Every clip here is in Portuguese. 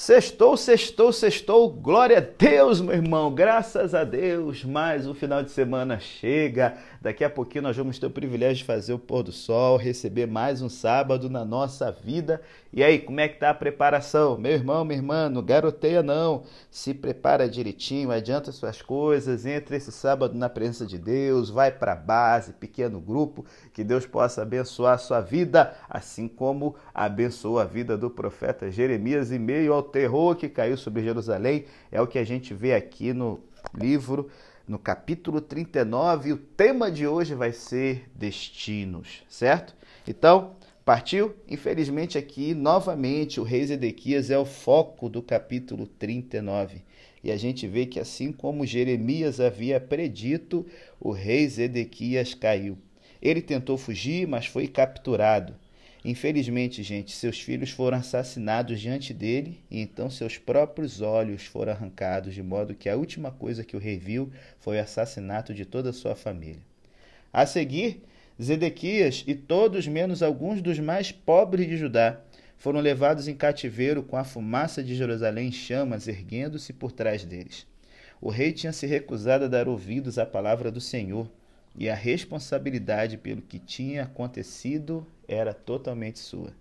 Sextou, sextou, sextou. Glória a Deus, meu irmão. Graças a Deus. Mais um final de semana chega. Daqui a pouquinho nós vamos ter o privilégio de fazer o pôr do sol, receber mais um sábado na nossa vida. E aí, como é que tá a preparação? Meu irmão, minha irmã, não garoteia não. Se prepara direitinho, adianta suas coisas, entre esse sábado na presença de Deus, vai para a base, pequeno grupo, que Deus possa abençoar a sua vida, assim como abençoou a vida do profeta Jeremias em meio ao terror que caiu sobre Jerusalém. É o que a gente vê aqui no livro, no capítulo 39. E o tema de hoje vai ser destinos, certo? Então, partiu? Infelizmente, aqui novamente o rei Zedequias é o foco do capítulo 39. E a gente vê que, assim como Jeremias havia predito, o rei Zedequias caiu. Ele tentou fugir, mas foi capturado. Infelizmente, gente, seus filhos foram assassinados diante dele e então seus próprios olhos foram arrancados, de modo que a última coisa que o rei viu foi o assassinato de toda a sua família. A seguir, Zedequias e todos menos alguns dos mais pobres de Judá foram levados em cativeiro com a fumaça de Jerusalém em chamas erguendo-se por trás deles. O rei tinha se recusado a dar ouvidos à palavra do Senhor e a responsabilidade pelo que tinha acontecido era totalmente sua.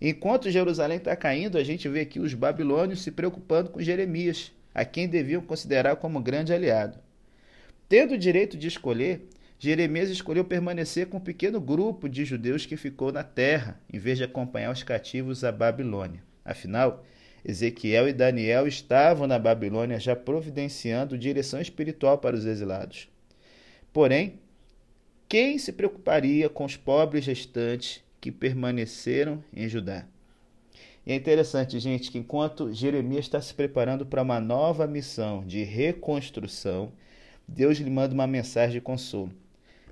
Enquanto Jerusalém está caindo, a gente vê aqui os babilônios se preocupando com Jeremias, a quem deviam considerar como grande aliado. Tendo o direito de escolher, Jeremias escolheu permanecer com um pequeno grupo de judeus que ficou na terra, em vez de acompanhar os cativos à Babilônia. Afinal, Ezequiel e Daniel estavam na Babilônia já providenciando direção espiritual para os exilados. Porém, quem se preocuparia com os pobres restantes que permaneceram em Judá? E é interessante, gente, que enquanto Jeremias está se preparando para uma nova missão de reconstrução, Deus lhe manda uma mensagem de consolo.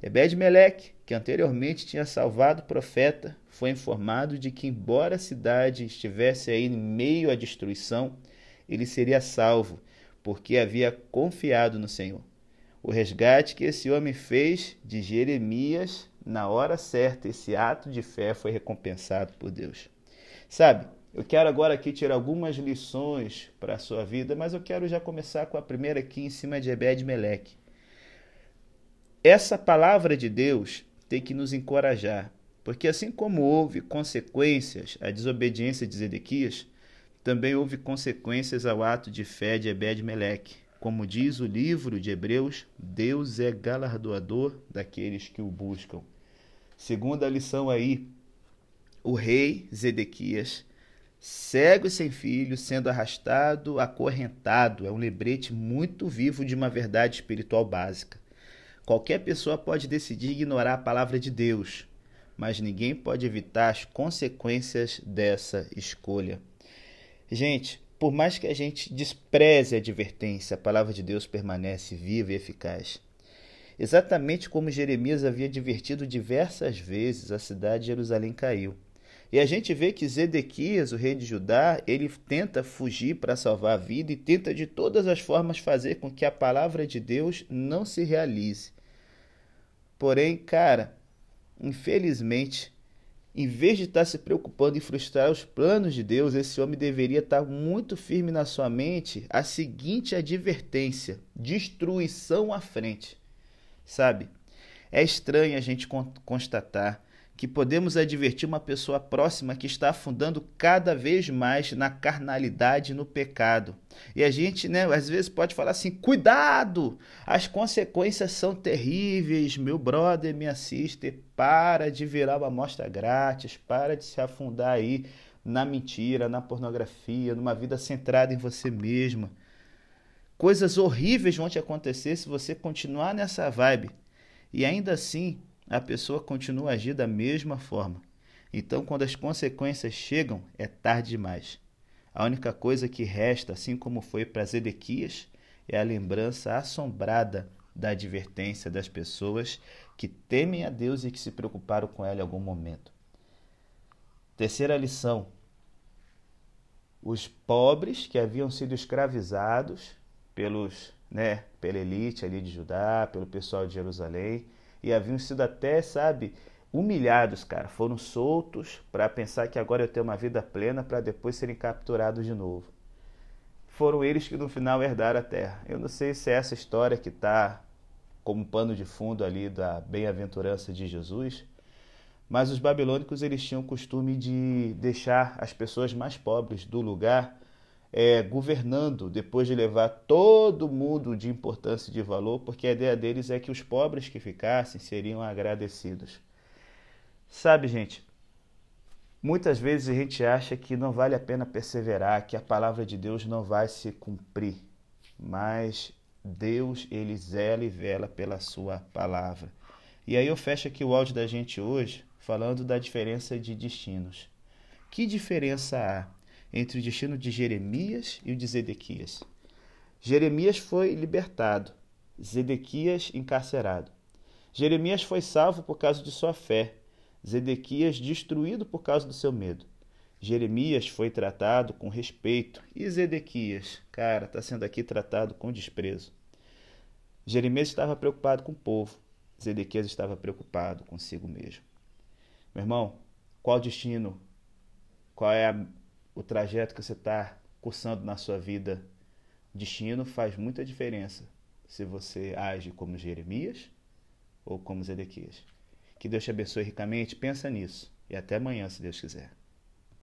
Ebed-Meleque, que anteriormente tinha salvado o profeta, foi informado de que, embora a cidade estivesse aí em meio à destruição, ele seria salvo, porque havia confiado no Senhor. O resgate que esse homem fez de Jeremias na hora certa, esse ato de fé foi recompensado por Deus. Sabe, eu quero agora aqui tirar algumas lições para a sua vida, mas eu quero já começar com a primeira aqui em cima de Ebed-Meleque. Essa palavra de Deus tem que nos encorajar, porque assim como houve consequências à desobediência de Zedequias, também houve consequências ao ato de fé de Ebed-Meleque. Como diz o livro de Hebreus, Deus é galardoador daqueles que o buscam. Segunda lição aí, o rei Zedequias, cego e sem filho, sendo arrastado, acorrentado, é um lembrete muito vivo de uma verdade espiritual básica. Qualquer pessoa pode decidir ignorar a palavra de Deus, mas ninguém pode evitar as consequências dessa escolha. Gente, por mais que a gente despreze a advertência, a palavra de Deus permanece viva e eficaz. Exatamente como Jeremias havia advertido diversas vezes, a cidade de Jerusalém caiu. E a gente vê que Zedequias, o rei de Judá, ele tenta fugir para salvar a vida e tenta de todas as formas fazer com que a palavra de Deus não se realize. Porém, cara, infelizmente, em vez de estar se preocupando em frustrar os planos de Deus, esse homem deveria estar muito firme na sua mente a seguinte advertência: destruição à frente. Sabe? É estranho a gente constatar que podemos advertir uma pessoa próxima que está afundando cada vez mais na carnalidade no pecado. E a gente, né, às vezes pode falar assim: cuidado, as consequências são terríveis, meu brother, minha sister, para de virar uma amostra grátis, para de se afundar aí na mentira, na pornografia, numa vida centrada em você mesma. Coisas horríveis vão te acontecer se você continuar nessa vibe. E ainda assim, a pessoa continua a agir da mesma forma. Então, quando as consequências chegam, é tarde demais. A única coisa que resta, assim como foi para Zedequias, é a lembrança assombrada da advertência das pessoas que temem a Deus e que se preocuparam com ela em algum momento. Terceira lição: os pobres que haviam sido escravizados pelos, né, pela elite ali de Judá, pelo pessoal de Jerusalém, e haviam sido até, sabe, humilhados, cara, foram soltos para pensar que agora eu tenho uma vida plena para depois serem capturados de novo. Foram eles que no final herdaram a terra. Eu não sei se é essa história que está como pano de fundo ali da bem-aventurança de Jesus, mas os babilônicos eles tinham o costume de deixar as pessoas mais pobres do lugar é, governando depois de levar todo mundo de importância e de valor, porque a ideia deles é que os pobres que ficassem seriam agradecidos. Sabe, gente, muitas vezes a gente acha que não vale a pena perseverar, que a palavra de Deus não vai se cumprir, mas Deus, ele zela e vela pela sua palavra. E aí eu fecho aqui o áudio da gente hoje falando da diferença de destinos. Que diferença há entre o destino de Jeremias e o de Zedequias? Jeremias foi libertado, Zedequias encarcerado. Jeremias foi salvo por causa de sua fé, Zedequias destruído por causa do seu medo. Jeremias foi tratado com respeito e Zedequias, cara, está sendo aqui tratado com desprezo. Jeremias estava preocupado com o povo, Zedequias estava preocupado consigo mesmo. Meu irmão, qual destino? Qual é a, o trajeto que você está cursando na sua vida? Destino faz muita diferença se você age como Jeremias ou como Zedequias. Que Deus te abençoe ricamente. Pensa nisso. E até amanhã, se Deus quiser.